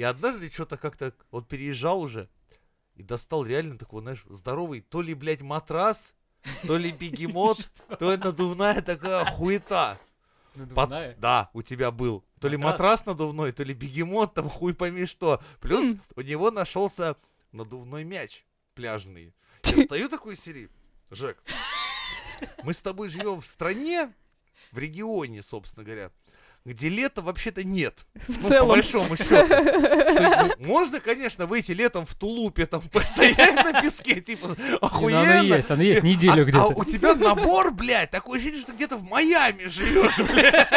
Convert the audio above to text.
И однажды что-то как-то он переезжал уже и достал реально такой, знаешь, здоровый, то ли, блядь, матрас, то ли бегемот, то ли надувная такая хуета. Надувная? Да, у тебя был. То ли Матрас? матрас надувной, то ли бегемот, там хуй пойми что. Плюс у него нашелся надувной мяч пляжный. Я стою такой серии. Жек, мы с тобой живем в стране, в регионе, собственно говоря, где лета вообще-то нет. В Ну, по целом. большому счету. Можно, конечно, выйти летом в тулупе, там, постоять на песке, типа, ну, охуенно. оно есть, оно есть неделю а, где-то. а у тебя набор, блядь, такое ощущение, что где-то в Майами живешь, блядь.